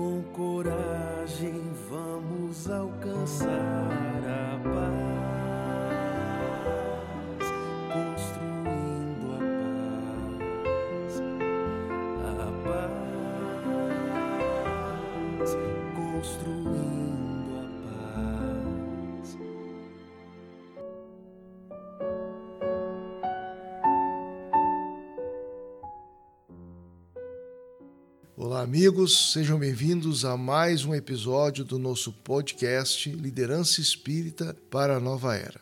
com coragem vamos alcançar a paz, amigos, sejam bem-vindos a mais um episódio do nosso podcast Liderança Espírita para a Nova Era.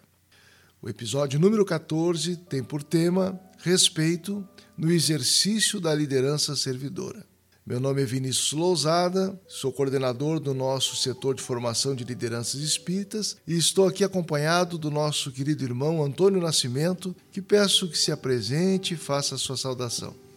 O episódio número 14 tem por tema Respeito no exercício da liderança servidora. Meu nome é Vinícius Lousada, sou coordenador do nosso setor de formação de lideranças espíritas e estou aqui acompanhado do nosso querido irmão Antônio Nascimento, que peço que se apresente e faça a sua saudação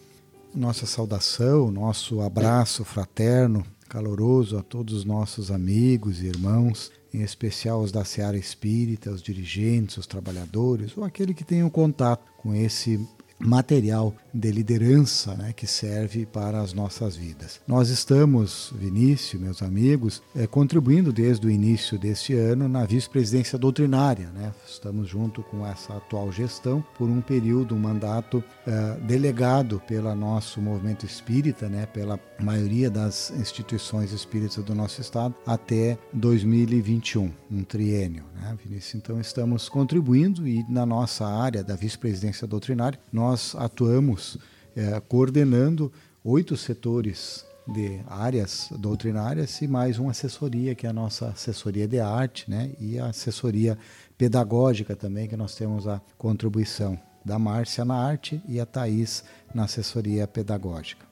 nossa saudação, nosso abraço fraterno, caloroso a todos os nossos amigos e irmãos, em especial os da Seara Espírita, os dirigentes, os trabalhadores, ou aquele que tem um contato com esse material de liderança né, que serve para as nossas vidas. Nós estamos, Vinícius, meus amigos, é, contribuindo desde o início deste ano na vice-presidência doutrinária. Né? Estamos junto com essa atual gestão por um período, um mandato é, delegado pelo nosso movimento espírita, né, pela maioria das instituições espíritas do nosso estado, até 2021, um triênio. Né, Vinícius? Então estamos contribuindo e na nossa área da vice-presidência doutrinária, nós nós atuamos é, coordenando oito setores de áreas doutrinárias e mais uma assessoria, que é a nossa assessoria de arte, né? e a assessoria pedagógica também, que nós temos a contribuição da Márcia na arte e a Thaís na assessoria pedagógica.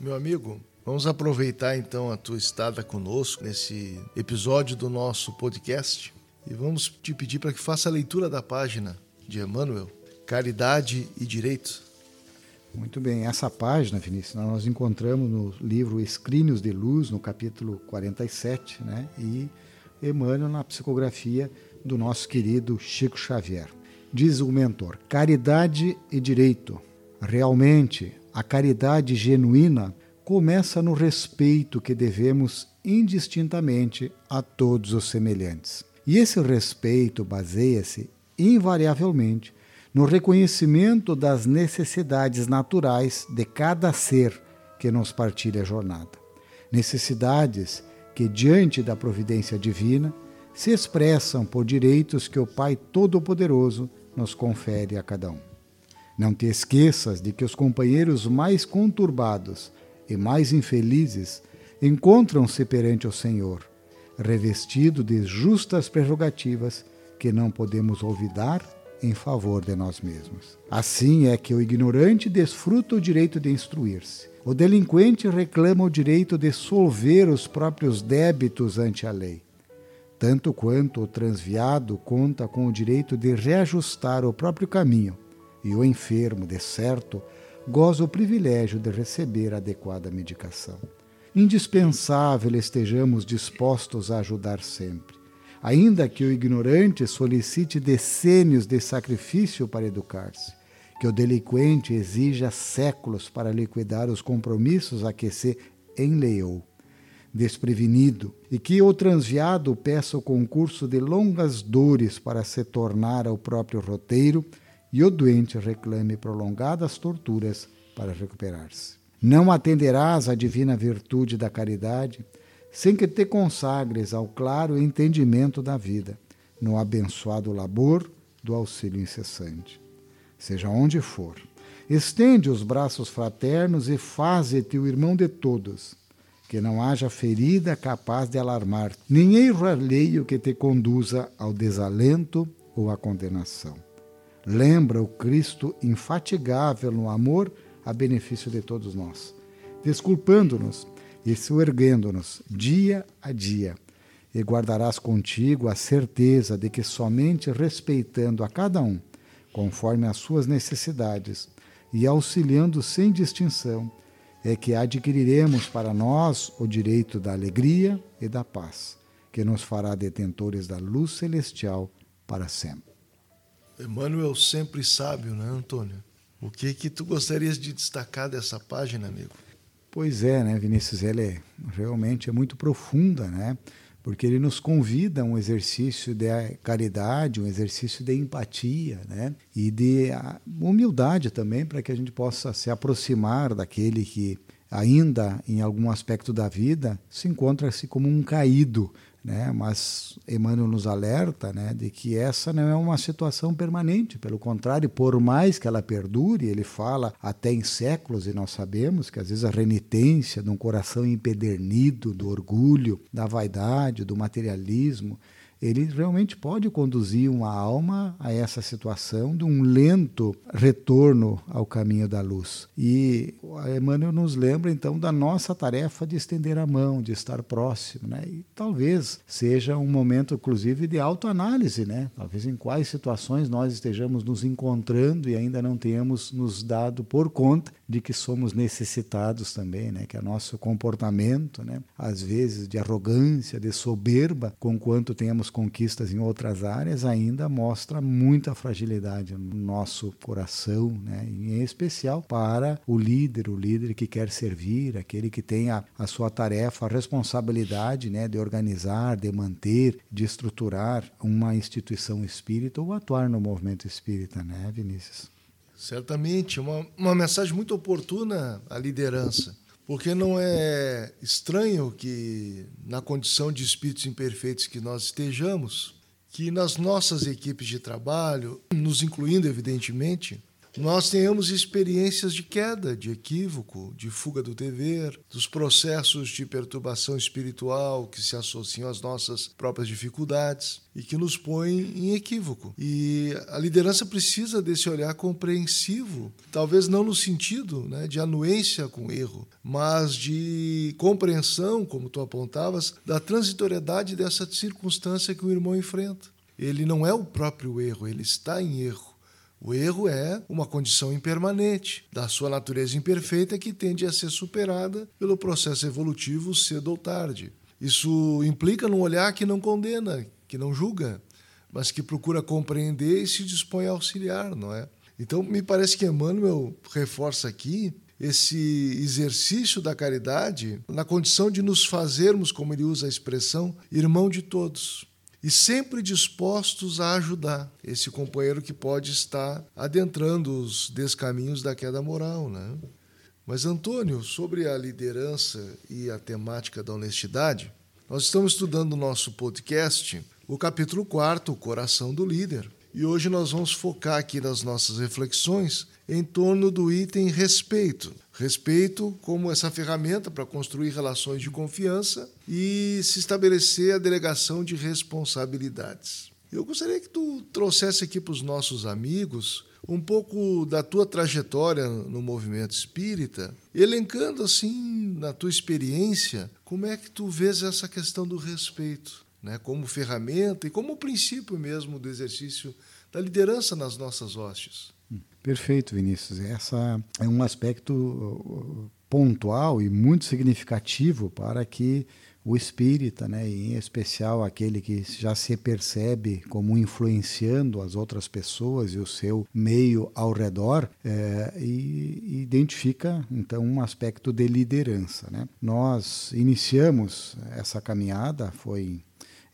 Meu amigo, vamos aproveitar então a tua estada conosco nesse episódio do nosso podcast e vamos te pedir para que faça a leitura da página de Emmanuel Caridade e Direito. Muito bem, essa página, Vinícius, nós encontramos no livro Escrínios de Luz, no capítulo 47, né? e Emmanuel na psicografia do nosso querido Chico Xavier. Diz o mentor: caridade e direito. Realmente, a caridade genuína começa no respeito que devemos indistintamente a todos os semelhantes. E esse respeito baseia-se invariavelmente no reconhecimento das necessidades naturais de cada ser que nos partilha a jornada. Necessidades que, diante da providência divina, se expressam por direitos que o Pai Todo-Poderoso nos confere a cada um. Não te esqueças de que os companheiros mais conturbados e mais infelizes encontram-se perante o Senhor, revestido de justas prerrogativas que não podemos olvidar em favor de nós mesmos. Assim é que o ignorante desfruta o direito de instruir-se. O delinquente reclama o direito de solver os próprios débitos ante a lei, tanto quanto o transviado conta com o direito de reajustar o próprio caminho, e o enfermo, de certo, goza o privilégio de receber adequada medicação. Indispensável estejamos dispostos a ajudar sempre ainda que o ignorante solicite decênios de sacrifício para educar-se, que o delinquente exija séculos para liquidar os compromissos a que se enleou, desprevenido, e que o transviado peça o concurso de longas dores para se tornar ao próprio roteiro e o doente reclame prolongadas torturas para recuperar-se. Não atenderás à divina virtude da caridade, sem que te consagres ao claro entendimento da vida, no abençoado labor do auxílio incessante. Seja onde for, estende os braços fraternos e faze-te o irmão de todos, que não haja ferida capaz de alarmar, nem erro alheio que te conduza ao desalento ou à condenação. Lembra o Cristo infatigável no amor a benefício de todos nós, desculpando-nos e soerguendo-nos dia a dia. E guardarás contigo a certeza de que somente respeitando a cada um, conforme as suas necessidades, e auxiliando sem distinção, é que adquiriremos para nós o direito da alegria e da paz, que nos fará detentores da luz celestial para sempre. Emmanuel sempre sábio, né, Antônio? O que que tu gostarias de destacar dessa página, amigo? Pois é, né, Vinícius? Ela é, realmente é muito profunda, né? Porque ele nos convida a um exercício de caridade, um exercício de empatia, né? E de ah, humildade também, para que a gente possa se aproximar daquele que ainda em algum aspecto da vida se encontra-se como um caído, né? Mas Emmanuel nos alerta, né, de que essa não é uma situação permanente, pelo contrário, por mais que ela perdure, ele fala até em séculos e nós sabemos que às vezes a renitência de um coração empedernido do orgulho, da vaidade, do materialismo, ele realmente pode conduzir uma alma a essa situação de um lento retorno ao caminho da luz. E Emmanuel nos lembra então da nossa tarefa de estender a mão, de estar próximo, né? E talvez seja um momento inclusive de autoanálise, né? Talvez em quais situações nós estejamos nos encontrando e ainda não tenhamos nos dado por conta de que somos necessitados também, né? Que é nosso comportamento, né? Às vezes de arrogância, de soberba, com quanto tenhamos conquistas em outras áreas, ainda mostra muita fragilidade no nosso coração, né? em especial para o líder, o líder que quer servir, aquele que tem a, a sua tarefa, a responsabilidade né? de organizar, de manter, de estruturar uma instituição espírita ou atuar no movimento espírita, né, Vinícius? Certamente, uma, uma mensagem muito oportuna à liderança. Porque não é estranho que, na condição de espíritos imperfeitos que nós estejamos, que nas nossas equipes de trabalho, nos incluindo evidentemente, nós tenhamos experiências de queda, de equívoco, de fuga do dever, dos processos de perturbação espiritual que se associam às nossas próprias dificuldades e que nos põem em equívoco. E a liderança precisa desse olhar compreensivo, talvez não no sentido né, de anuência com erro, mas de compreensão, como tu apontavas, da transitoriedade dessa circunstância que o irmão enfrenta. Ele não é o próprio erro, ele está em erro o erro é uma condição impermanente, da sua natureza imperfeita que tende a ser superada pelo processo evolutivo cedo ou tarde. Isso implica num olhar que não condena, que não julga, mas que procura compreender e se dispõe a auxiliar, não é? Então, me parece que Emmanuel reforça aqui esse exercício da caridade na condição de nos fazermos, como ele usa a expressão, irmão de todos e sempre dispostos a ajudar esse companheiro que pode estar adentrando os descaminhos da queda moral, né? Mas Antônio, sobre a liderança e a temática da honestidade, nós estamos estudando no nosso podcast o capítulo 4, o coração do líder. E hoje nós vamos focar aqui nas nossas reflexões em torno do item respeito. Respeito como essa ferramenta para construir relações de confiança e se estabelecer a delegação de responsabilidades. Eu gostaria que tu trouxesse aqui para os nossos amigos um pouco da tua trajetória no movimento espírita, elencando assim, na tua experiência, como é que tu vês essa questão do respeito, né, como ferramenta e como princípio mesmo do exercício da liderança nas nossas hostes. Perfeito, Vinícius. Essa é um aspecto uh, pontual e muito significativo para que o espírita, né, e em especial aquele que já se percebe como influenciando as outras pessoas e o seu meio ao redor, é, e identifica então um aspecto de liderança. Né? Nós iniciamos essa caminhada, foi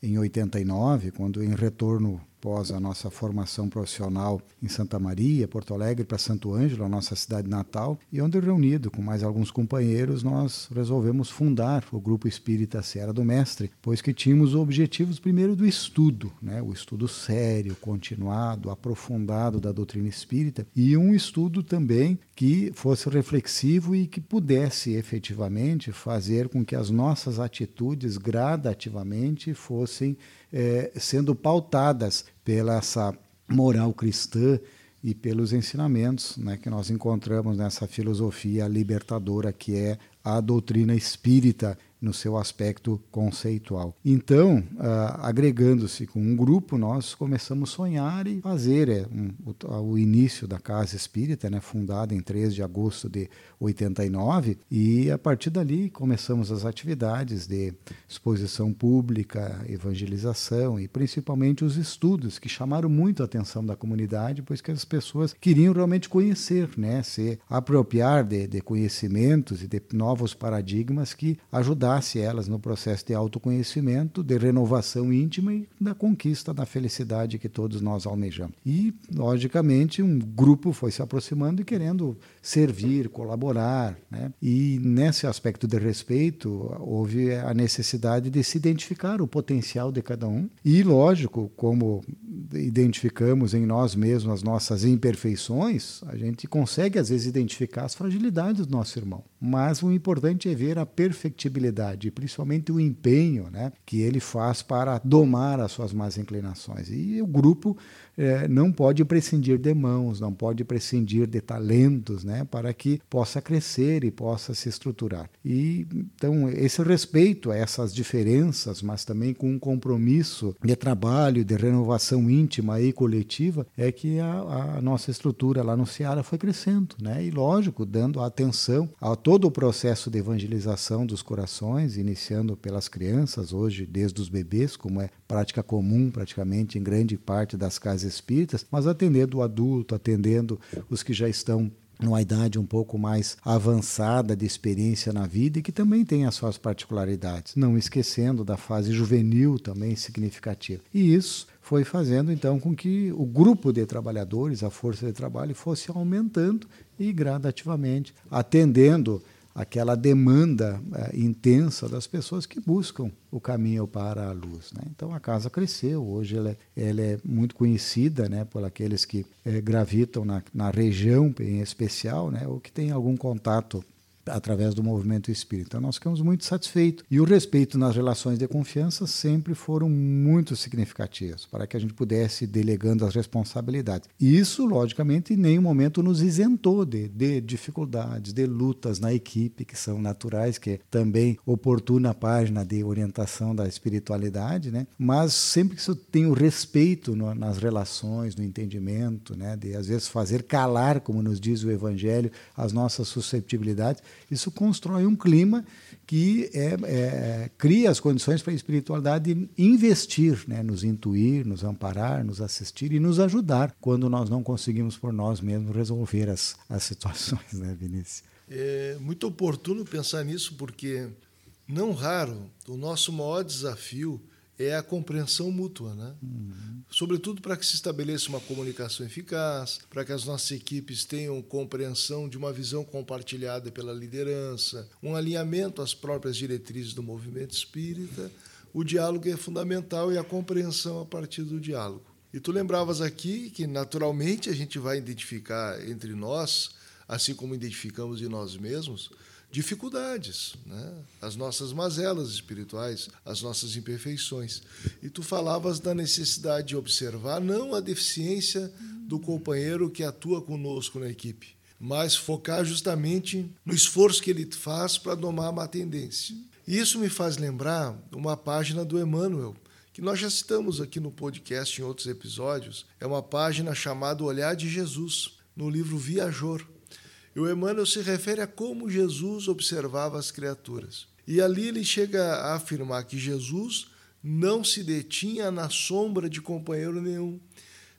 em 89, quando em retorno após a nossa formação profissional em Santa Maria, Porto Alegre, para Santo Ângelo, a nossa cidade natal, e onde reunido com mais alguns companheiros, nós resolvemos fundar o Grupo Espírita Serra do Mestre, pois que tínhamos objetivos primeiro do estudo, né? o estudo sério, continuado, aprofundado da doutrina espírita, e um estudo também que fosse reflexivo e que pudesse efetivamente fazer com que as nossas atitudes gradativamente fossem é, sendo pautadas pela essa moral cristã e pelos ensinamentos né, que nós encontramos nessa filosofia libertadora que é a doutrina espírita no seu aspecto conceitual. Então, uh, agregando-se com um grupo, nós começamos a sonhar e fazer é, um, o, o, início da Casa Espírita, né, fundada em 3 de agosto de 89, e a partir dali começamos as atividades de exposição pública, evangelização e principalmente os estudos que chamaram muito a atenção da comunidade, pois que as pessoas queriam realmente conhecer, né, se apropriar de, de conhecimentos e de novos paradigmas que ajudasse elas no processo de autoconhecimento, de renovação íntima e da conquista da felicidade que todos nós almejamos. E, logicamente, um grupo foi se aproximando e querendo servir, colaborar. Né? E nesse aspecto de respeito, houve a necessidade de se identificar o potencial de cada um. E, lógico, como identificamos em nós mesmos as nossas imperfeições, a gente consegue às vezes identificar as fragilidades do nosso irmão. Mas o importante é ver a perfectibilidade, principalmente o empenho né, que ele faz para domar as suas más inclinações. E o grupo é, não pode prescindir de mãos, não pode prescindir de talentos, né, para que possa crescer e possa se estruturar. E então esse respeito a essas diferenças, mas também com um compromisso de trabalho, de renovação íntima e coletiva, é que a, a nossa estrutura lá no Ceará foi crescendo, né? E lógico, dando atenção a todo o processo de evangelização dos corações, iniciando pelas crianças, hoje desde os bebês, como é prática comum praticamente em grande parte das casas espíritas, mas atendendo o adulto, atendendo os que já estão numa idade um pouco mais avançada de experiência na vida e que também tem as suas particularidades, não esquecendo da fase juvenil também significativa. E isso foi fazendo então com que o grupo de trabalhadores, a força de trabalho, fosse aumentando e gradativamente atendendo aquela demanda é, intensa das pessoas que buscam o caminho para a luz. Né? Então a casa cresceu, hoje ela é, ela é muito conhecida né, por aqueles que é, gravitam na, na região em especial, né, ou que têm algum contato através do movimento espírita. Então, nós ficamos muito satisfeitos. E o respeito nas relações de confiança sempre foram muito significativos, para que a gente pudesse delegando as responsabilidades. E isso, logicamente, em nenhum momento nos isentou de, de dificuldades, de lutas na equipe, que são naturais, que é também oportuna a página de orientação da espiritualidade, né? mas sempre que isso tem o respeito no, nas relações, no entendimento, né? de às vezes fazer calar, como nos diz o Evangelho, as nossas susceptibilidades, isso constrói um clima que é, é, cria as condições para a espiritualidade investir, né, nos intuir, nos amparar, nos assistir e nos ajudar quando nós não conseguimos por nós mesmos resolver as, as situações, né, Vinícius? É muito oportuno pensar nisso porque não raro o nosso maior desafio é a compreensão mútua, né? Uhum. Sobretudo para que se estabeleça uma comunicação eficaz, para que as nossas equipes tenham compreensão de uma visão compartilhada pela liderança, um alinhamento às próprias diretrizes do movimento espírita. O diálogo é fundamental e a compreensão a partir do diálogo. E tu lembravas aqui que naturalmente a gente vai identificar entre nós, assim como identificamos em nós mesmos, dificuldades, né? as nossas mazelas espirituais, as nossas imperfeições. E tu falavas da necessidade de observar não a deficiência do companheiro que atua conosco na equipe, mas focar justamente no esforço que ele faz para domar uma tendência. E isso me faz lembrar uma página do Emmanuel, que nós já citamos aqui no podcast em outros episódios. É uma página chamada Olhar de Jesus, no livro Viajor e o Emmanuel se refere a como Jesus observava as criaturas. E ali ele chega a afirmar que Jesus não se detinha na sombra de companheiro nenhum.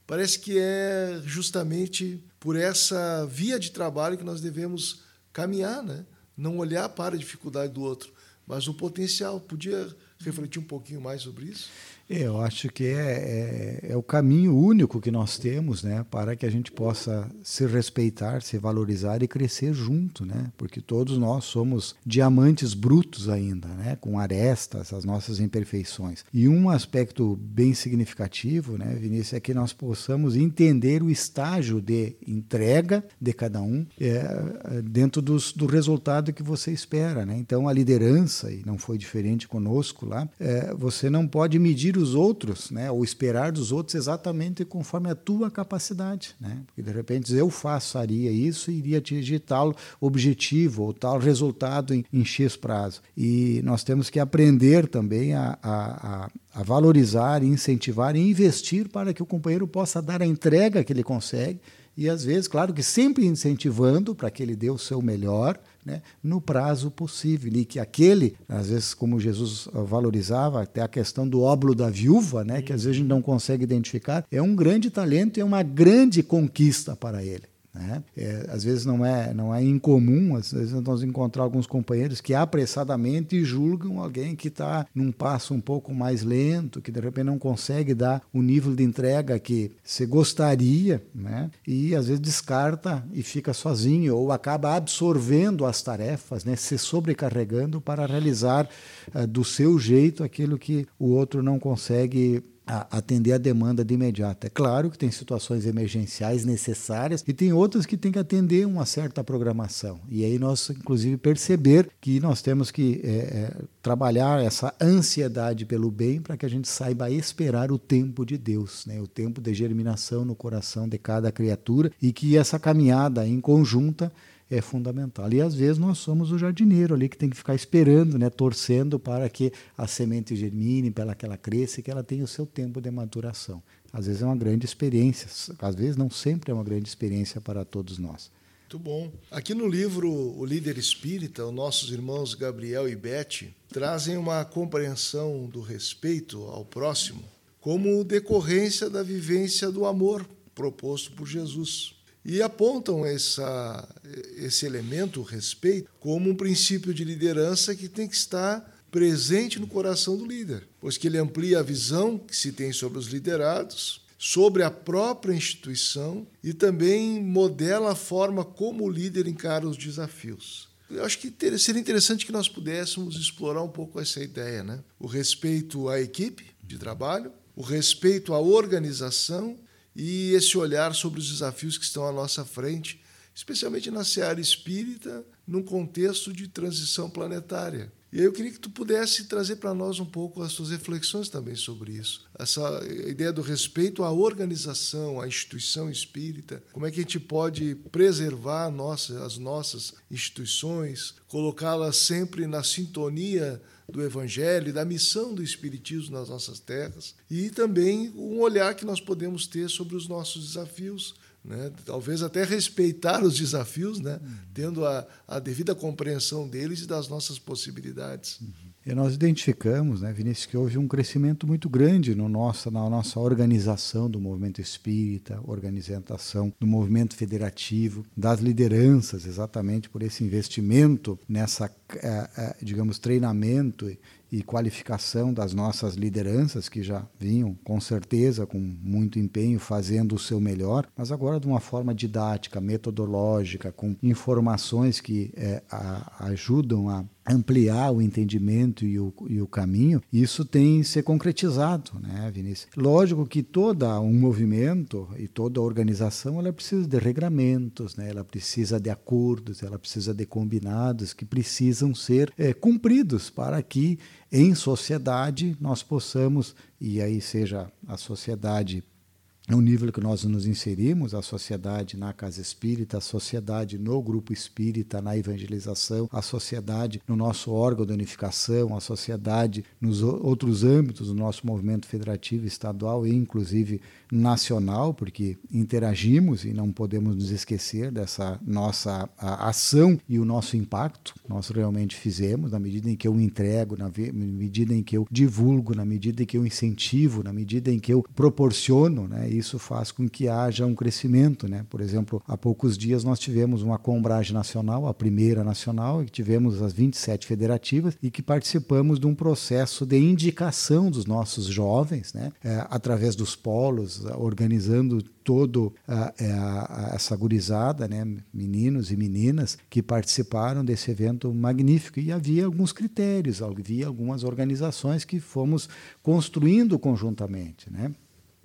Parece que é justamente por essa via de trabalho que nós devemos caminhar, né? Não olhar para a dificuldade do outro, mas o potencial. Podia refletir um pouquinho mais sobre isso? Eu acho que é, é, é, o caminho único que nós temos né, para que a gente possa se respeitar, se valorizar e crescer junto, né? porque todos nós somos diamantes brutos ainda, né, com arestas, as nossas imperfeições. E um aspecto bem significativo, né, Vinícius, é que nós possamos entender o estágio de entrega de cada um é, dentro dos, do resultado que você espera. Né? Então, a liderança, e não foi diferente conosco lá, é, você não pode medir os outros, né, ou esperar dos outros exatamente conforme a tua capacidade, né? Porque de repente eu façaria isso e iria atingir tal objetivo ou tal resultado em, em X prazo. E nós temos que aprender também a, a, a valorizar, incentivar e investir para que o companheiro possa dar a entrega que ele consegue e às vezes, claro que sempre incentivando para que ele dê o seu melhor, né, no prazo possível. E que aquele, às vezes, como Jesus valorizava, até a questão do óbolo da viúva, né, que às vezes a gente não consegue identificar, é um grande talento e é uma grande conquista para ele. Né? É, às vezes não é, não é incomum, às vezes nós encontrar alguns companheiros que apressadamente julgam alguém que está num passo um pouco mais lento, que de repente não consegue dar o nível de entrega que se gostaria, né? e às vezes descarta e fica sozinho, ou acaba absorvendo as tarefas, né? se sobrecarregando para realizar uh, do seu jeito aquilo que o outro não consegue a atender a demanda de imediato. É claro que tem situações emergenciais necessárias e tem outras que tem que atender uma certa programação. E aí nós, inclusive, perceber que nós temos que é, é, trabalhar essa ansiedade pelo bem para que a gente saiba esperar o tempo de Deus, né? o tempo de germinação no coração de cada criatura e que essa caminhada em conjunta é fundamental. E às vezes nós somos o jardineiro ali que tem que ficar esperando, né, torcendo para que a semente germine, para que ela cresça e que ela tenha o seu tempo de maturação. Às vezes é uma grande experiência, às vezes não sempre é uma grande experiência para todos nós. Muito bom. Aqui no livro O Líder Espírita, os nossos irmãos Gabriel e Beth trazem uma compreensão do respeito ao próximo como decorrência da vivência do amor proposto por Jesus e apontam essa, esse elemento, o respeito, como um princípio de liderança que tem que estar presente no coração do líder, pois que ele amplia a visão que se tem sobre os liderados, sobre a própria instituição e também modela a forma como o líder encara os desafios. Eu acho que seria interessante que nós pudéssemos explorar um pouco essa ideia, né? O respeito à equipe de trabalho, o respeito à organização e esse olhar sobre os desafios que estão à nossa frente, especialmente na seara espírita, num contexto de transição planetária. E eu queria que tu pudesse trazer para nós um pouco as suas reflexões também sobre isso. Essa ideia do respeito à organização, à instituição espírita, como é que a gente pode preservar nossa, as nossas instituições, colocá-las sempre na sintonia do Evangelho e da missão do Espiritismo nas nossas terras, e também um olhar que nós podemos ter sobre os nossos desafios, né? talvez até respeitar os desafios, né? tendo a, a devida compreensão deles e das nossas possibilidades. E nós identificamos, né, Vinícius, que houve um crescimento muito grande no nossa, na nossa organização do movimento espírita, organização do movimento federativo, das lideranças, exatamente por esse investimento nessa, eh, eh, digamos, treinamento e qualificação das nossas lideranças, que já vinham com certeza, com muito empenho, fazendo o seu melhor, mas agora de uma forma didática, metodológica, com informações que é, a, ajudam a ampliar o entendimento e o, e o caminho, isso tem se concretizado, né, Vinícius? Lógico que todo um movimento e toda organização ela precisa de regramentos, né? ela precisa de acordos, ela precisa de combinados que precisam ser é, cumpridos para que em sociedade nós possamos, e aí seja a sociedade no nível que nós nos inserimos, a sociedade na casa espírita, a sociedade no grupo espírita, na evangelização, a sociedade no nosso órgão de unificação, a sociedade nos outros âmbitos do nosso movimento federativo estadual e inclusive nacional, porque interagimos e não podemos nos esquecer dessa nossa ação e o nosso impacto nós realmente fizemos, na medida em que eu entrego, na medida em que eu divulgo, na medida em que eu incentivo, na medida em que eu proporciono, né? Isso faz com que haja um crescimento. Né? Por exemplo, há poucos dias nós tivemos uma combragem nacional, a primeira nacional, e tivemos as 27 federativas e que participamos de um processo de indicação dos nossos jovens, né? É, através dos polos, organizando todo uh, essa gurizada, né, meninos e meninas que participaram desse evento magnífico e havia alguns critérios, havia algumas organizações que fomos construindo conjuntamente, né?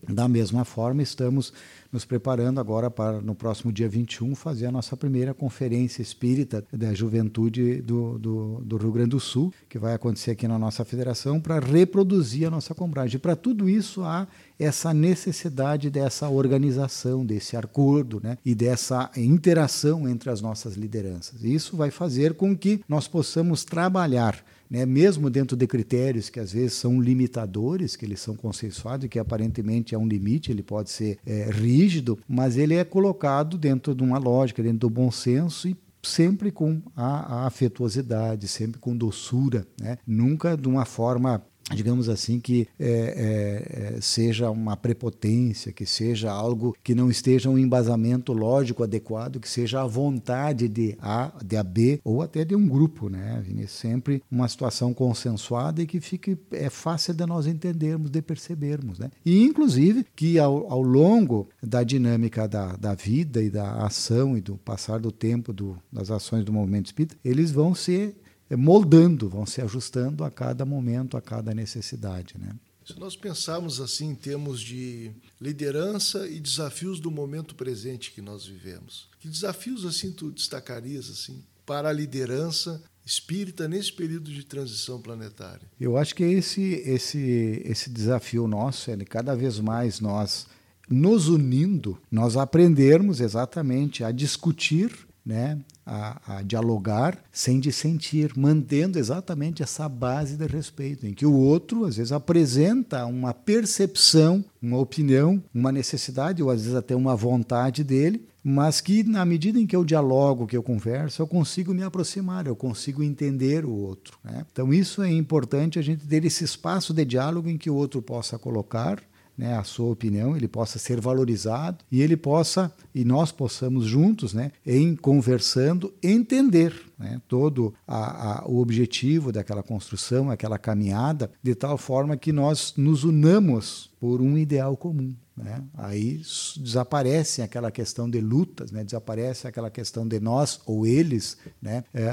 Da mesma forma, estamos nos preparando agora para, no próximo dia 21, fazer a nossa primeira conferência espírita da juventude do, do, do Rio Grande do Sul, que vai acontecer aqui na nossa federação, para reproduzir a nossa compragem. Para tudo isso, há essa necessidade dessa organização, desse acordo né, e dessa interação entre as nossas lideranças. Isso vai fazer com que nós possamos trabalhar né, mesmo dentro de critérios que às vezes são limitadores, que eles são consensuados que aparentemente é um limite, ele pode ser é, rígido, mas ele é colocado dentro de uma lógica, dentro do bom senso e sempre com a, a afetuosidade, sempre com doçura, né? nunca de uma forma digamos assim, que é, é, seja uma prepotência, que seja algo que não esteja um embasamento lógico adequado, que seja a vontade de A, de A, B ou até de um grupo, né? Sempre uma situação consensuada e que fique é fácil de nós entendermos, de percebermos, né? E inclusive que ao, ao longo da dinâmica da, da vida e da ação e do passar do tempo do, das ações do movimento espírita, eles vão ser moldando, vão se ajustando a cada momento, a cada necessidade. Né? Se nós pensarmos assim em termos de liderança e desafios do momento presente que nós vivemos, que desafios assim tu destacarias assim para a liderança espírita nesse período de transição planetária? Eu acho que esse esse esse desafio nosso é cada vez mais nós nos unindo, nós aprendermos exatamente a discutir né, a, a, dialogar sem dissentir, mantendo exatamente essa base de respeito, em que o outro, às vezes, apresenta uma percepção, uma opinião, uma necessidade, ou às vezes até uma vontade dele, mas que, na medida em que eu dialogo, que eu converso, eu consigo me aproximar, eu consigo entender o outro. Né? Então, isso é importante a gente ter esse espaço de diálogo em que o outro possa colocar né, a sua opinião, ele possa ser valorizado e ele possa, e nós possamos juntos, né, em conversando, entender né, todo a, a, o objetivo daquela construção, aquela caminhada, de tal forma que nós nos unamos por um ideal comum. Né? Aí desaparece aquela questão de lutas, né? desaparece aquela questão de nós ou eles, né? É,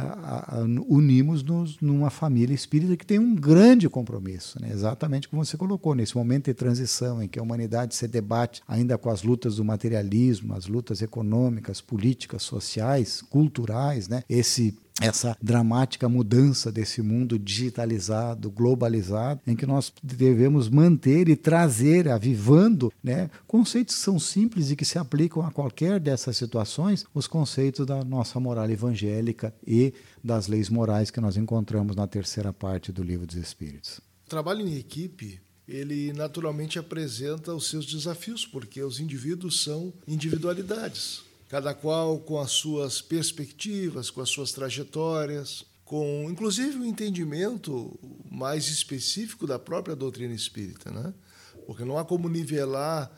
unimos-nos numa família espírita que tem um grande compromisso, né? exatamente como você colocou, nesse momento de transição em que a humanidade se debate ainda com as lutas do materialismo, as lutas econômicas, políticas, sociais, culturais, né? esse essa dramática mudança desse mundo digitalizado, globalizado, em que nós devemos manter e trazer, avivando, né, conceitos que são simples e que se aplicam a qualquer dessas situações, os conceitos da nossa moral evangélica e das leis morais que nós encontramos na terceira parte do Livro dos Espíritos. O trabalho em equipe ele naturalmente apresenta os seus desafios, porque os indivíduos são individualidades cada qual com as suas perspectivas, com as suas trajetórias, com inclusive o um entendimento mais específico da própria doutrina espírita, né? Porque não há como nivelar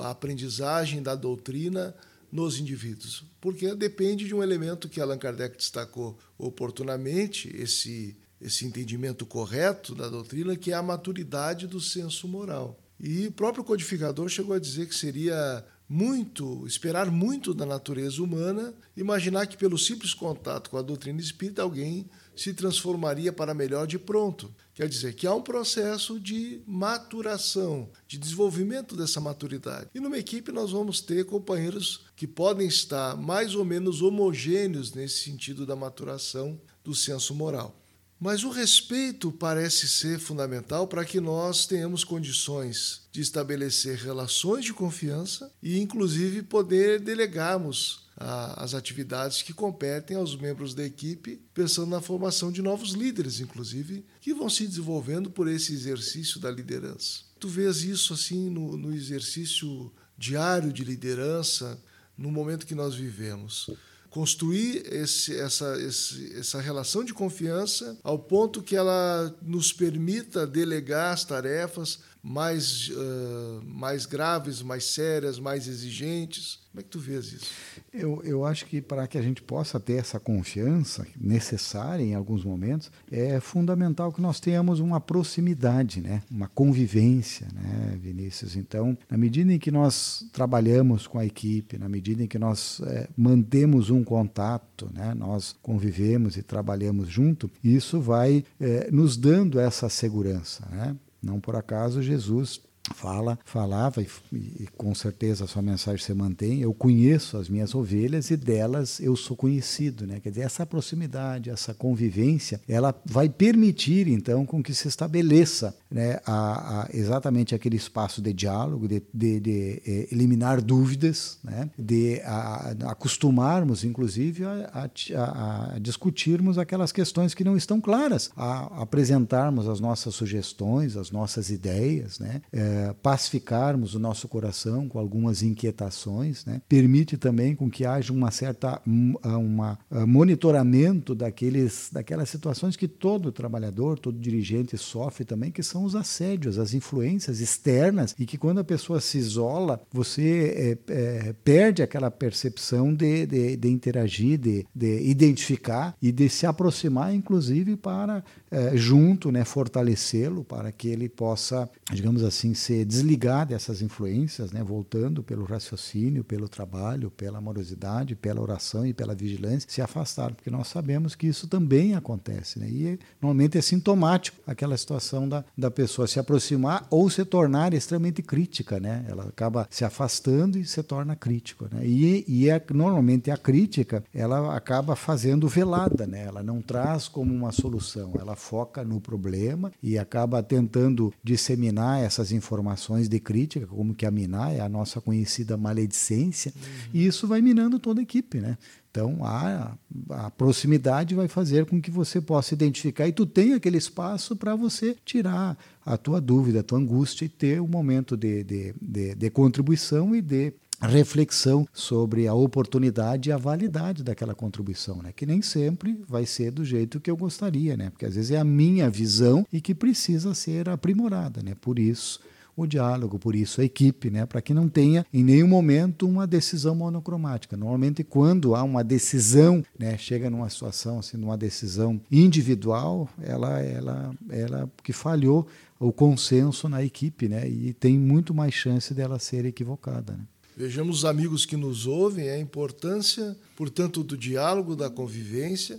a aprendizagem da doutrina nos indivíduos, porque depende de um elemento que Allan Kardec destacou oportunamente, esse esse entendimento correto da doutrina, que é a maturidade do senso moral. E o próprio codificador chegou a dizer que seria muito, esperar muito da natureza humana, imaginar que pelo simples contato com a doutrina espírita alguém se transformaria para melhor de pronto. Quer dizer que há um processo de maturação, de desenvolvimento dessa maturidade. E numa equipe nós vamos ter companheiros que podem estar mais ou menos homogêneos nesse sentido da maturação do senso moral. Mas o respeito parece ser fundamental para que nós tenhamos condições de estabelecer relações de confiança e, inclusive, poder delegarmos ah, as atividades que competem aos membros da equipe, pensando na formação de novos líderes, inclusive, que vão se desenvolvendo por esse exercício da liderança. Tu vês isso assim no, no exercício diário de liderança, no momento que nós vivemos construir esse, essa, esse, essa relação de confiança ao ponto que ela nos permita delegar as tarefas mais, uh, mais graves, mais sérias, mais exigentes como é que tu vês isso? Eu, eu acho que para que a gente possa ter essa confiança necessária em alguns momentos, é fundamental que nós tenhamos uma proximidade, né? uma convivência, né, Vinícius? Então, na medida em que nós trabalhamos com a equipe, na medida em que nós é, mantemos um contato, né? nós convivemos e trabalhamos junto, isso vai é, nos dando essa segurança. Né? Não por acaso Jesus fala, falava, e, e, com certeza a sua mensagem se mantém, eu conheço as minhas ovelhas e delas eu sou conhecido. Né? Quer dizer, essa proximidade, essa convivência, ela vai permitir, então, com que se estabeleça né, a, a, exatamente aquele espaço de diálogo, de, de, de eh, eliminar dúvidas, né, de a, acostumarmos, inclusive, a, discutirmos aquelas questões que não estão claras, a apresentarmos as nossas sugestões, as nossas ideias, né, é, é, pacificarmos o nosso coração com algumas inquietações, né? permite também com que haja uma certa uma, uh, monitoramento daqueles, daquelas situações que todo trabalhador, todo dirigente sofre também, que são os assédios, as influências externas, e que quando a pessoa se isola, você é, é, perde aquela percepção de, de, de interagir, de, de, identificar e de se aproximar, inclusive, para é, junto, né, fortalecê-lo, para que ele possa, digamos assim, se desligar dessas influências, né, voltando pelo raciocínio, pelo trabalho, pela amorosidade, pela oração e pela vigilância, se afastar, porque nós sabemos que isso também acontece. Né, e normalmente é sintomático aquela situação da, da pessoa se aproximar ou se tornar extremamente crítica. Né, ela acaba se afastando e se torna crítico. Né, e e é, normalmente a crítica ela acaba fazendo velada, né, ela não traz como uma solução, ela foca no problema e acaba tentando disseminar essas informações de crítica, como que a minar é a nossa conhecida maledicência, uhum. e isso vai minando toda a equipe, né? Então, a, a, proximidade vai fazer com que você possa identificar e tu tenha aquele espaço para você tirar a tua dúvida, a tua angústia e ter um momento de, de, de, de contribuição e de reflexão sobre a oportunidade e a validade daquela contribuição, né? que nem sempre vai ser do jeito que eu gostaria, né? porque às vezes é a minha visão e que precisa ser aprimorada. Né? Por isso, o diálogo, por isso a equipe, né, para que não tenha em nenhum momento uma decisão monocromática. Normalmente quando há uma decisão, né, chega numa situação assim, numa decisão individual, ela ela ela que falhou o consenso na equipe, né, e tem muito mais chance dela ser equivocada, né? Vejamos os amigos que nos ouvem, a importância, portanto, do diálogo, da convivência,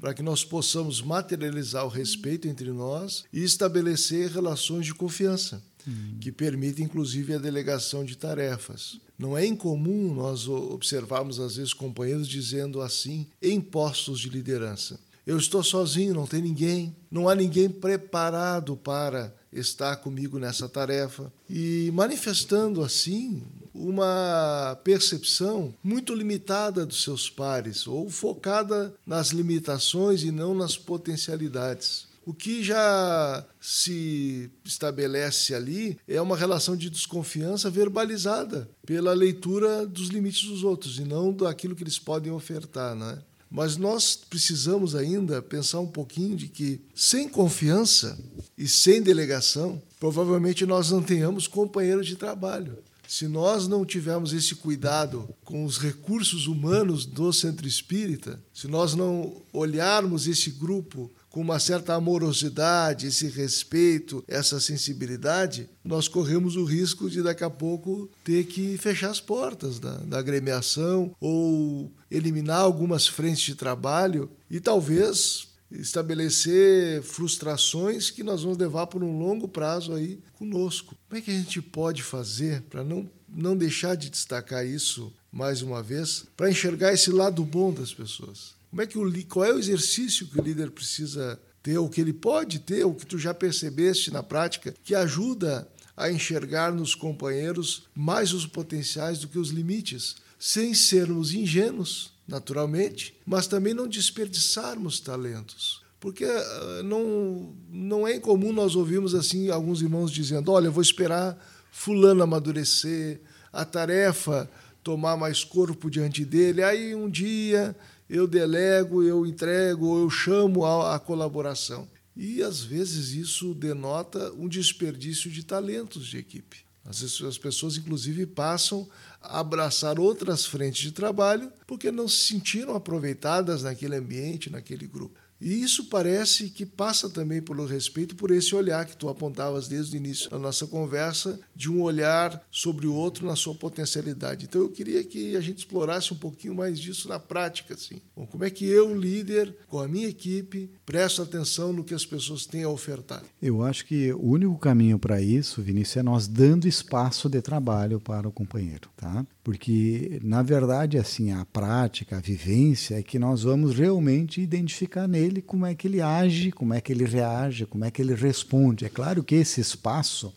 para que nós possamos materializar o respeito entre nós e estabelecer relações de confiança, uhum. que permitem, inclusive, a delegação de tarefas. Não é incomum nós observarmos, às vezes, companheiros dizendo assim em postos de liderança: Eu estou sozinho, não tem ninguém, não há ninguém preparado para estar comigo nessa tarefa. E manifestando assim uma percepção muito limitada dos seus pares, ou focada nas limitações e não nas potencialidades. O que já se estabelece ali é uma relação de desconfiança verbalizada pela leitura dos limites dos outros e não daquilo que eles podem ofertar, né? Mas nós precisamos ainda pensar um pouquinho de que sem confiança e sem delegação, provavelmente nós não tenhamos companheiros de trabalho. Se nós não tivermos esse cuidado com os recursos humanos do centro espírita, se nós não olharmos esse grupo com uma certa amorosidade, esse respeito, essa sensibilidade, nós corremos o risco de daqui a pouco ter que fechar as portas da, da agremiação ou eliminar algumas frentes de trabalho e talvez estabelecer frustrações que nós vamos levar por um longo prazo aí conosco. Como é que a gente pode fazer para não, não deixar de destacar isso mais uma vez, para enxergar esse lado bom das pessoas? Como é que o, qual é o exercício que o líder precisa ter, o que ele pode ter, o que tu já percebeste na prática, que ajuda a enxergar nos companheiros mais os potenciais do que os limites, sem sermos ingênuos naturalmente, mas também não desperdiçarmos talentos. Porque uh, não, não é incomum nós ouvirmos assim alguns irmãos dizendo: olha, vou esperar Fulano amadurecer, a tarefa tomar mais corpo diante dele, aí um dia eu delego, eu entrego, eu chamo a, a colaboração. E às vezes isso denota um desperdício de talentos de equipe. As pessoas, inclusive, passam a abraçar outras frentes de trabalho porque não se sentiram aproveitadas naquele ambiente, naquele grupo. E isso parece que passa também pelo respeito por esse olhar que tu apontavas desde o início da nossa conversa, de um olhar sobre o outro na sua potencialidade. Então eu queria que a gente explorasse um pouquinho mais disso na prática, assim. Bom, como é que eu, líder, com a minha equipe, presto atenção no que as pessoas têm a ofertar? Eu acho que o único caminho para isso, Vinícius, é nós dando espaço de trabalho para o companheiro, tá? Porque na verdade assim, a prática, a vivência é que nós vamos realmente identificar nele ele como é que ele age, como é que ele reage, como é que ele responde. É claro que esse espaço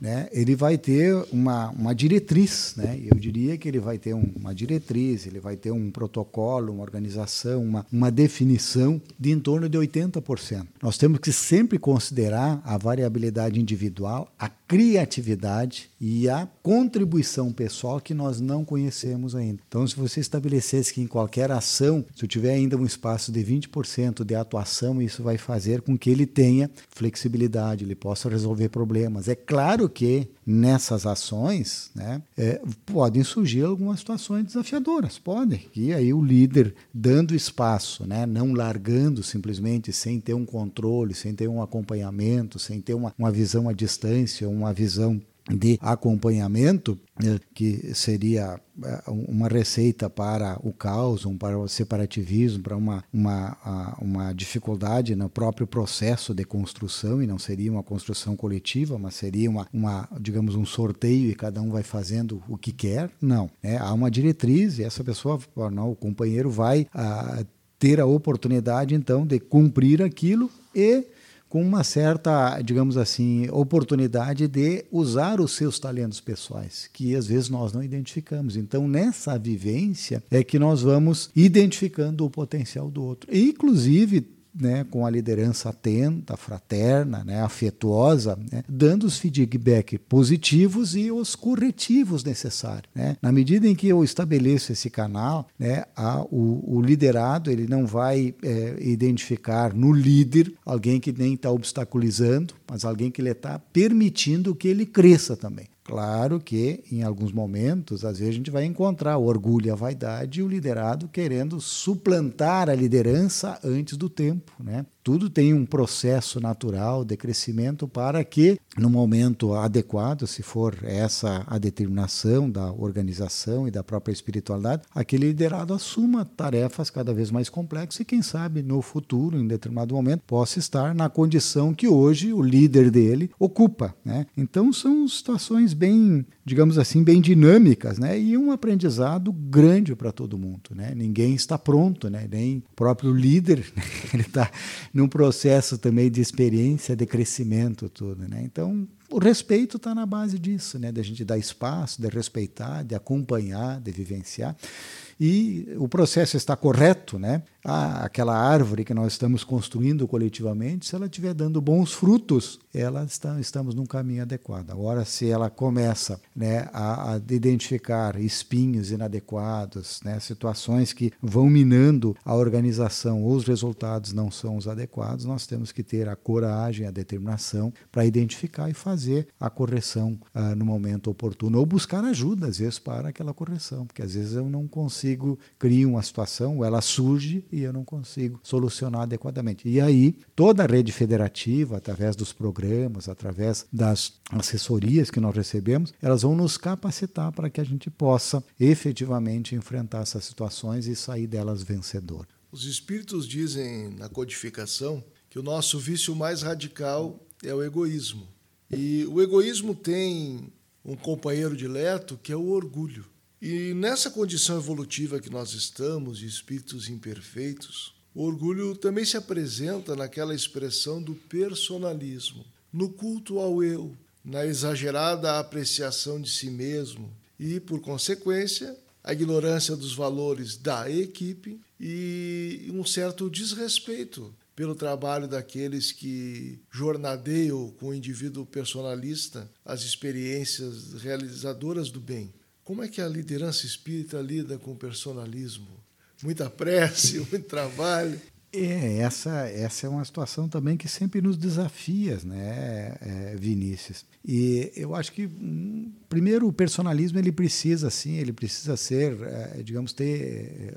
né, ele vai ter uma, uma diretriz, né? Eu diria que ele vai ter um, uma diretriz, ele vai ter um protocolo, uma organização, uma, uma definição de em torno de 80%. Nós temos que sempre considerar a variabilidade individual, a criatividade e a contribuição pessoal que nós não conhecemos ainda. Então, se você estabelecesse que em qualquer ação, se eu tiver ainda um espaço de 20% de atuação, isso vai fazer com que ele tenha flexibilidade, ele possa resolver problemas. É claro que nessas ações né, é, podem surgir algumas situações desafiadoras, podem. E aí o líder dando espaço, né, não largando simplesmente sem ter um controle, sem ter um acompanhamento, sem ter uma, uma visão à distância, uma visão de acompanhamento, eh, que seria eh, uma receita para o caos, para o separativismo, para uma, uma, uma dificuldade no próprio processo de construção, e não seria uma construção coletiva, mas seria uma, uma digamos, um sorteio e cada um vai fazendo o que quer. Não. É, há uma diretriz e essa pessoa, não, o companheiro vai a, ah, ter a oportunidade, então, de cumprir aquilo e com uma certa, digamos assim, oportunidade de usar os seus talentos pessoais, que às vezes nós não identificamos. Então, nessa vivência é que nós vamos identificando o potencial do outro. E, inclusive, né, com a liderança atenta, fraterna, né, afetuosa, né, dando os feedback positivos e os corretivos necessários. Né? Na medida em que eu estabeleço esse canal, né, a, o, o, liderado ele não vai é, identificar no líder alguém que nem está obstaculizando, mas alguém que ele está permitindo que ele cresça também. Claro que, em alguns momentos, às vezes a gente vai encontrar o orgulho e a vaidade e o liderado querendo suplantar a liderança antes do tempo. Né? Tudo tem um processo natural de crescimento para que, no momento adequado, se for essa a determinação da organização e da própria espiritualidade, aquele liderado assuma tarefas cada vez mais complexas e, quem sabe, no futuro, em determinado momento, possa estar na condição que hoje o líder dele ocupa. Né? Então, são situações bem, digamos assim, bem dinâmicas né? e um aprendizado grande para todo mundo. Né? Ninguém está pronto, né? nem o próprio líder ele está num processo também de experiência, de crescimento, tudo, né? Então, o respeito está na base disso, né? Da gente dar espaço, de respeitar, de acompanhar, de vivenciar e o processo está correto, né? Ah, aquela árvore que nós estamos construindo coletivamente, se ela estiver dando bons frutos, ela está, estamos num caminho adequado. Agora, se ela começa né, a, a identificar espinhos inadequados, né, situações que vão minando a organização ou os resultados não são os adequados, nós temos que ter a coragem, a determinação para identificar e fazer a correção ah, no momento oportuno, ou buscar ajuda, às vezes, para aquela correção, porque às vezes eu não consigo criar uma situação, ela surge e eu não consigo solucionar adequadamente. E aí, toda a rede federativa, através dos programas, através das assessorias que nós recebemos, elas vão nos capacitar para que a gente possa efetivamente enfrentar essas situações e sair delas vencedor. Os espíritos dizem na codificação que o nosso vício mais radical é o egoísmo. E o egoísmo tem um companheiro dileto que é o orgulho. E nessa condição evolutiva que nós estamos, de espíritos imperfeitos, o orgulho também se apresenta naquela expressão do personalismo, no culto ao eu, na exagerada apreciação de si mesmo e, por consequência, a ignorância dos valores da equipe e um certo desrespeito pelo trabalho daqueles que jornadeiam com o indivíduo personalista as experiências realizadoras do bem. Como é que a liderança espírita lida com o personalismo? Muita prece, muito trabalho. É, essa, essa é uma situação também que sempre nos desafia, né, é, Vinícius? E eu acho que, hum, primeiro, o personalismo ele precisa, sim, ele precisa ser, é, digamos, ter é,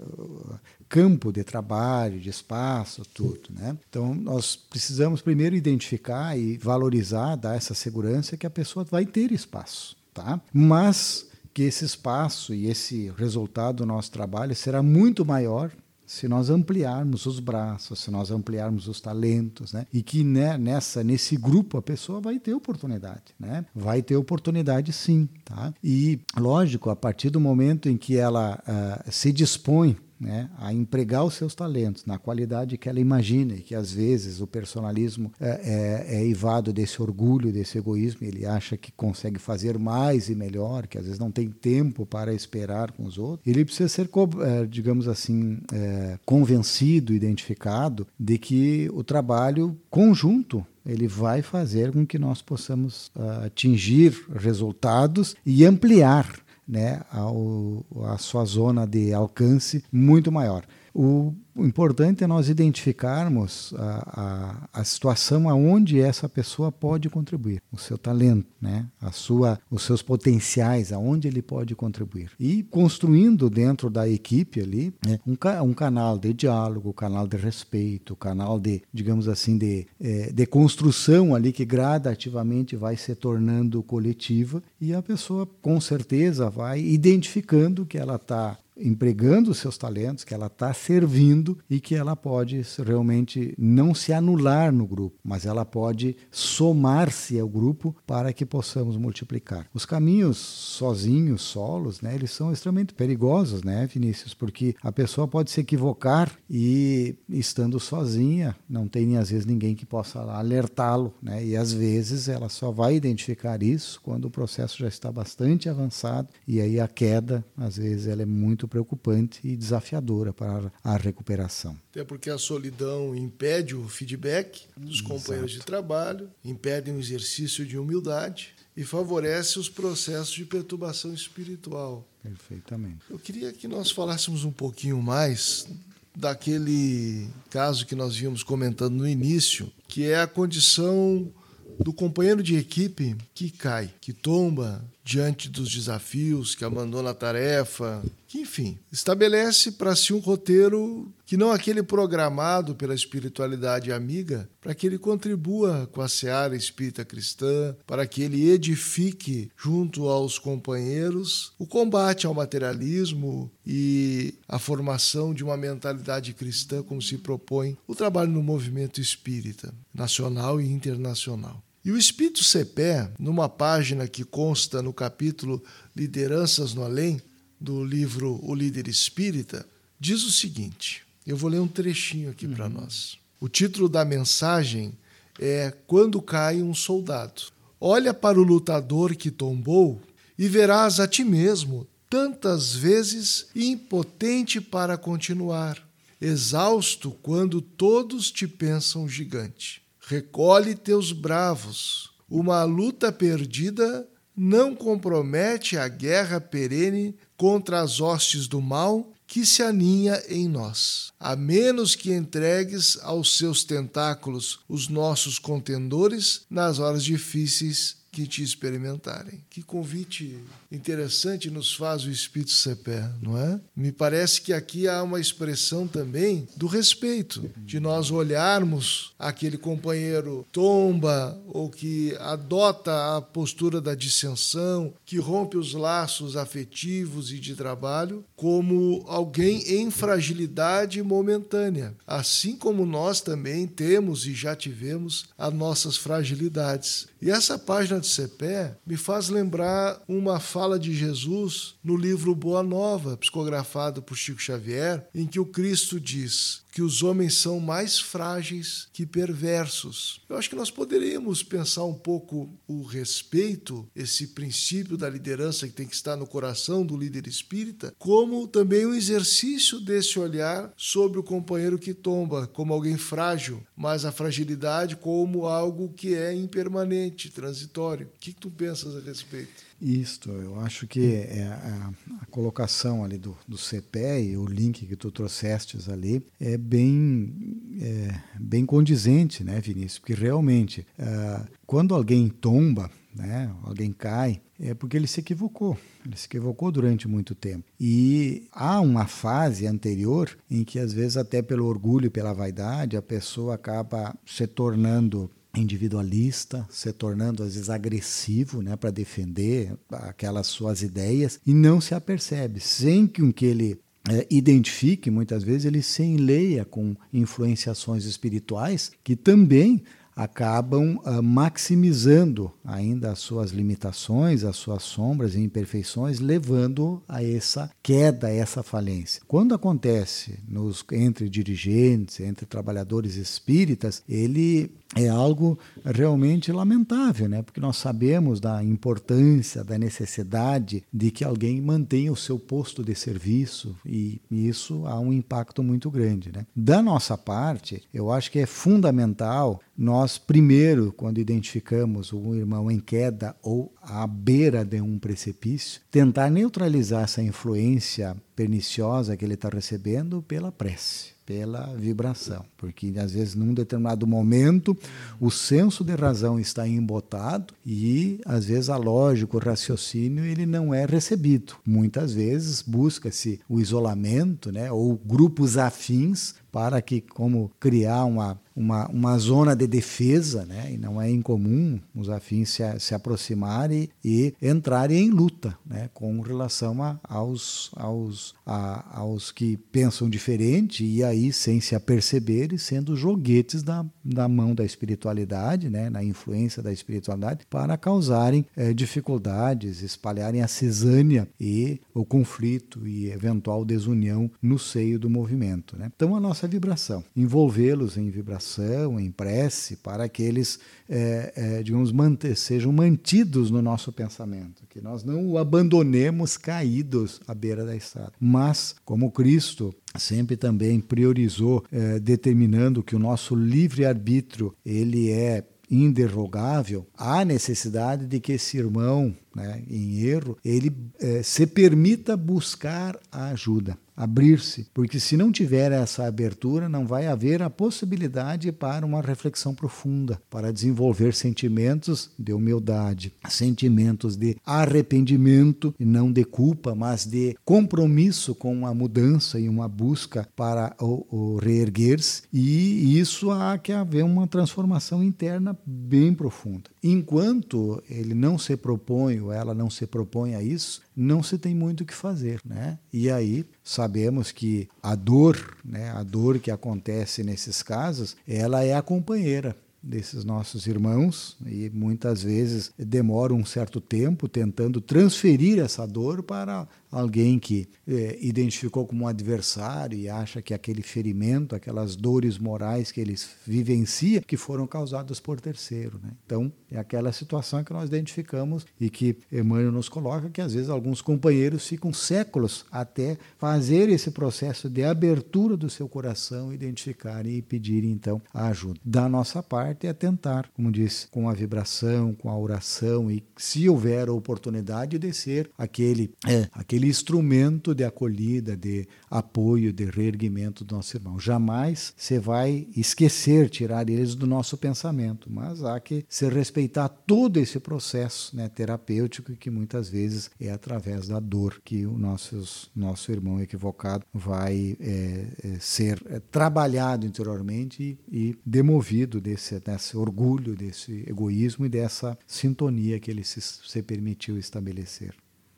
campo de trabalho, de espaço, tudo, né? Então, nós precisamos primeiro identificar e valorizar, dar essa segurança que a pessoa vai ter espaço, tá? Mas que esse espaço e esse resultado do nosso trabalho será muito maior se nós ampliarmos os braços, se nós ampliarmos os talentos, né? E que né, nessa nesse grupo a pessoa vai ter oportunidade, né? Vai ter oportunidade sim, tá? E lógico, a partir do momento em que ela uh, se dispõe né, a empregar os seus talentos na qualidade que ela imagina, e que às vezes o personalismo é, é, é eivado desse orgulho, desse egoísmo, ele acha que consegue fazer mais e melhor, que às vezes não tem tempo para esperar com os outros, ele precisa ser, é, digamos assim, é, convencido, identificado de que o trabalho conjunto ele vai fazer com que nós possamos uh, atingir resultados e ampliar né, a, a sua zona de alcance muito maior. O importante é nós identificarmos a, a, a, situação aonde essa pessoa pode contribuir, o seu talento, né? a sua, os seus potenciais, aonde ele pode contribuir. E construindo dentro da equipe ali né, um, um canal de diálogo, um canal de respeito, um canal de, digamos assim, de, é, de construção ali que gradativamente vai se tornando coletiva e a pessoa com certeza vai identificando que ela está empregando os seus talentos, que ela está servindo e que ela pode realmente não se anular no grupo, mas ela pode somar-se ao grupo para que possamos multiplicar. Os caminhos sozinhos, solos, né, eles são extremamente perigosos, né, Vinícius? Porque a pessoa pode se equivocar e estando sozinha, não tem às vezes ninguém que possa alertá-lo, né? E às vezes ela só vai identificar isso quando o processo já está bastante avançado e aí a queda, às vezes, ela é muito muito preocupante e desafiadora para a recuperação. Até porque a solidão impede o feedback dos companheiros Exato. de trabalho, impede o exercício de humildade e favorece os processos de perturbação espiritual. Perfeitamente. Eu queria que nós falássemos um pouquinho mais daquele caso que nós vimos comentando no início, que é a condição do companheiro de equipe que cai, que tomba diante dos desafios, que abandona a tarefa, que, enfim, estabelece para si um roteiro que não aquele programado pela espiritualidade amiga, para que ele contribua com a seara espírita cristã, para que ele edifique junto aos companheiros o combate ao materialismo e a formação de uma mentalidade cristã como se propõe o trabalho no movimento espírita, nacional e internacional. E o Espírito Cepé, numa página que consta no capítulo Lideranças no Além, do livro O Líder Espírita, diz o seguinte: eu vou ler um trechinho aqui uhum. para nós. O título da mensagem é Quando cai um soldado. Olha para o lutador que tombou e verás a ti mesmo tantas vezes impotente para continuar, exausto quando todos te pensam gigante. Recolhe teus bravos. Uma luta perdida não compromete a guerra perene contra as hostes do mal que se aninha em nós, a menos que entregues aos seus tentáculos os nossos contendores nas horas difíceis que te experimentarem. Que convite interessante nos faz o Espírito Cepé, não é? Me parece que aqui há uma expressão também do respeito, de nós olharmos aquele companheiro tomba ou que adota a postura da dissensão, que rompe os laços afetivos e de trabalho, como alguém em fragilidade momentânea, assim como nós também temos e já tivemos as nossas fragilidades. E essa página de Cepé me faz lembrar uma fala de Jesus no livro Boa Nova, psicografado por Chico Xavier, em que o Cristo diz: que os homens são mais frágeis que perversos. Eu acho que nós poderíamos pensar um pouco o respeito, esse princípio da liderança que tem que estar no coração do líder espírita, como também um exercício desse olhar sobre o companheiro que tomba, como alguém frágil, mas a fragilidade como algo que é impermanente, transitório. O que tu pensas a respeito? Isto, eu acho que é a, a, colocação ali do, do CPE, o link que tu trouxestes ali, é bem, é, bem condizente, né, Vinícius? Porque realmente, uh, quando alguém tomba, né, alguém cai, é porque ele se equivocou. Ele se equivocou durante muito tempo. E há uma fase anterior em que, às vezes, até pelo orgulho e pela vaidade, a pessoa acaba se tornando individualista, se tornando às vezes agressivo, né, para defender aquelas suas ideias e não se apercebe, sem que, que ele é, identifique, muitas vezes ele se enleia com influenciações espirituais que também acabam uh, maximizando ainda as suas limitações, as suas sombras e imperfeições, levando a essa queda, a essa falência. Quando acontece nos, entre dirigentes, entre trabalhadores espíritas, ele é algo realmente lamentável, né? Porque nós sabemos da importância, da necessidade de que alguém mantenha o seu posto de serviço e isso há um impacto muito grande, né? Da nossa parte, eu acho que é fundamental nós primeiro, quando identificamos um irmão em queda ou à beira de um precipício, tentar neutralizar essa influência perniciosa que ele está recebendo pela prece pela vibração, porque às vezes num determinado momento o senso de razão está embotado e às vezes a lógica, o raciocínio ele não é recebido. Muitas vezes busca-se o isolamento, né, ou grupos afins para que como criar uma uma, uma zona de defesa, né? e não é incomum os afins se, se aproximarem e, entrarem em luta né? com relação a, aos, aos, a, aos que pensam diferente e aí sem se aperceberem sendo joguetes da, da mão da espiritualidade, né? na influência da espiritualidade, para causarem é, dificuldades, espalharem a cisânia e o conflito e eventual desunião no seio do movimento. Né? Então a nossa vibração, envolvê-los em vibração oração, em prece, para que eles, é, é, digamos, manter, sejam mantidos no nosso pensamento, que nós não o abandonemos caídos à beira da estrada. Mas, como Cristo sempre também priorizou, é, determinando que o nosso livre-arbítrio ele é inderrogável, há necessidade de que esse irmão né, em erro, ele é, se permita buscar a ajuda abrir-se, porque se não tiver essa abertura, não vai haver a possibilidade para uma reflexão profunda, para desenvolver sentimentos de humildade, sentimentos de arrependimento e não de culpa, mas de compromisso com a mudança e uma busca para o, o reerguer-se. E isso há que haver uma transformação interna bem profunda. Enquanto ele não se propõe ou ela não se propõe a isso, não se tem muito o que fazer, né? E aí sabemos que a dor, né, a dor que acontece nesses casos, ela é a companheira desses nossos irmãos e muitas vezes demora um certo tempo tentando transferir essa dor para alguém que é, identificou como um adversário e acha que aquele ferimento, aquelas dores morais que eles vivenciam, que foram causadas por terceiro. Né? Então, é aquela situação que nós identificamos e que Emmanuel nos coloca que às vezes alguns companheiros ficam séculos até fazer esse processo de abertura do seu coração, identificarem e pedirem então a ajuda. Da nossa parte é tentar, como disse, com a vibração, com a oração e se houver a oportunidade de ser aquele, é, aquele instrumento de acolhida, de apoio, de reerguimento do nosso irmão. Jamais você vai esquecer, tirar eles do nosso pensamento, mas há que se respeitar todo esse processo né, terapêutico que muitas vezes é através da dor que o nosso, nosso irmão equivocado vai é, é, ser é, trabalhado interiormente e, e demovido desse, desse orgulho, desse egoísmo e dessa sintonia que ele se, se permitiu estabelecer.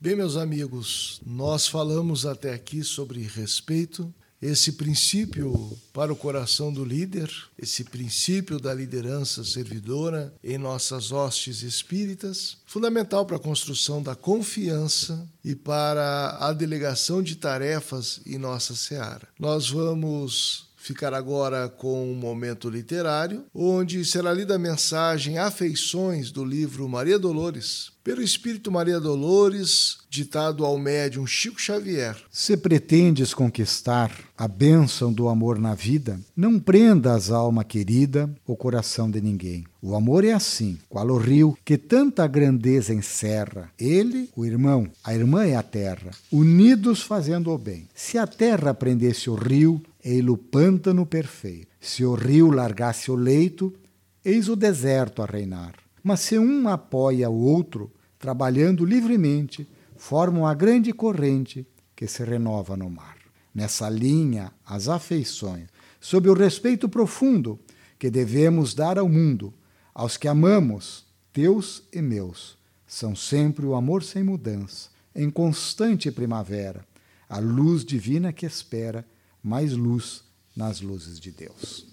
Bem, meus amigos, nós falamos até aqui sobre respeito, esse princípio para o coração do líder, esse princípio da liderança servidora em nossas hostes espíritas, fundamental para a construção da confiança e para a delegação de tarefas em nossa seara. Nós vamos ficar agora com um momento literário, onde será lida a mensagem Afeições do livro Maria Dolores, pelo Espírito Maria Dolores, ditado ao médium Chico Xavier. Se pretendes conquistar a bênção do amor na vida, não prendas alma querida o coração de ninguém. O amor é assim, qual o rio que tanta grandeza encerra. Ele, o irmão, a irmã é a terra, unidos fazendo o bem. Se a terra prendesse o rio, ei o pântano perfeito. Se o rio largasse o leito, eis o deserto a reinar. Mas se um apoia o outro, trabalhando livremente, formam a grande corrente que se renova no mar. Nessa linha, as afeições, sob o respeito profundo que devemos dar ao mundo, aos que amamos, teus e meus, são sempre o amor sem mudança, em constante primavera, a luz divina que espera mais luz nas luzes de Deus.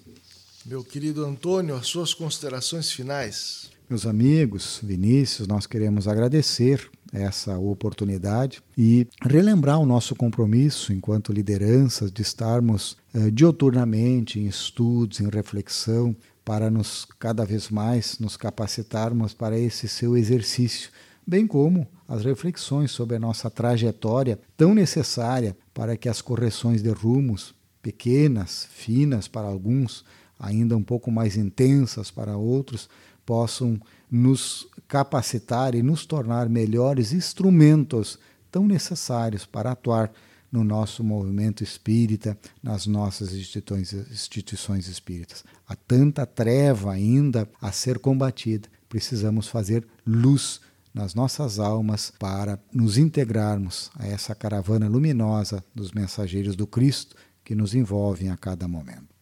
Meu querido Antônio, as suas considerações finais. Meus amigos, Vinícius, nós queremos agradecer essa oportunidade e relembrar o nosso compromisso enquanto lideranças de estarmos eh, dioturnamente em estudos, em reflexão, para nos cada vez mais nos capacitarmos para esse seu exercício, bem como as reflexões sobre a nossa trajetória tão necessária para que as correções de rumos, pequenas, finas para alguns, ainda um pouco mais intensas para outros, possam nos capacitar e nos tornar melhores instrumentos tão necessários para atuar no nosso movimento espírita, nas nossas instituições, instituições espíritas. Há tanta treva ainda a ser combatida. Precisamos fazer luz nas nossas almas para nos integrarmos a essa caravana luminosa dos mensageiros do Cristo que nos envolvem a cada momento.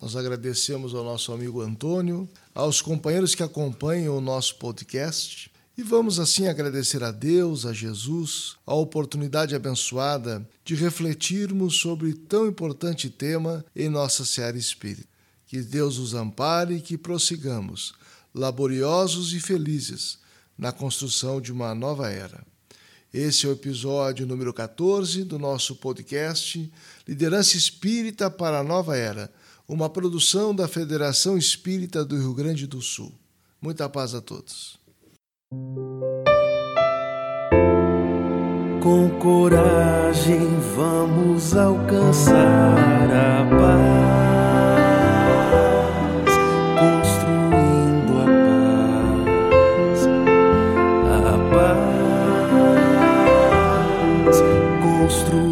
Nós agradecemos ao nosso amigo Antônio, aos companheiros que acompanham o nosso podcast e vamos assim agradecer a Deus, a Jesus, a oportunidade abençoada de refletirmos sobre tão importante tema em nossa seara espírita. Que Deus os ampare e que prossigamos, laboriosos e felizes, na construção de uma nova era. Esse é o episódio número 14 do nosso podcast Liderança Espírita para a Nova Era uma produção da Federação Espírita do Rio Grande do Sul. Muita paz a todos. Com coragem vamos alcançar a paz. monstro.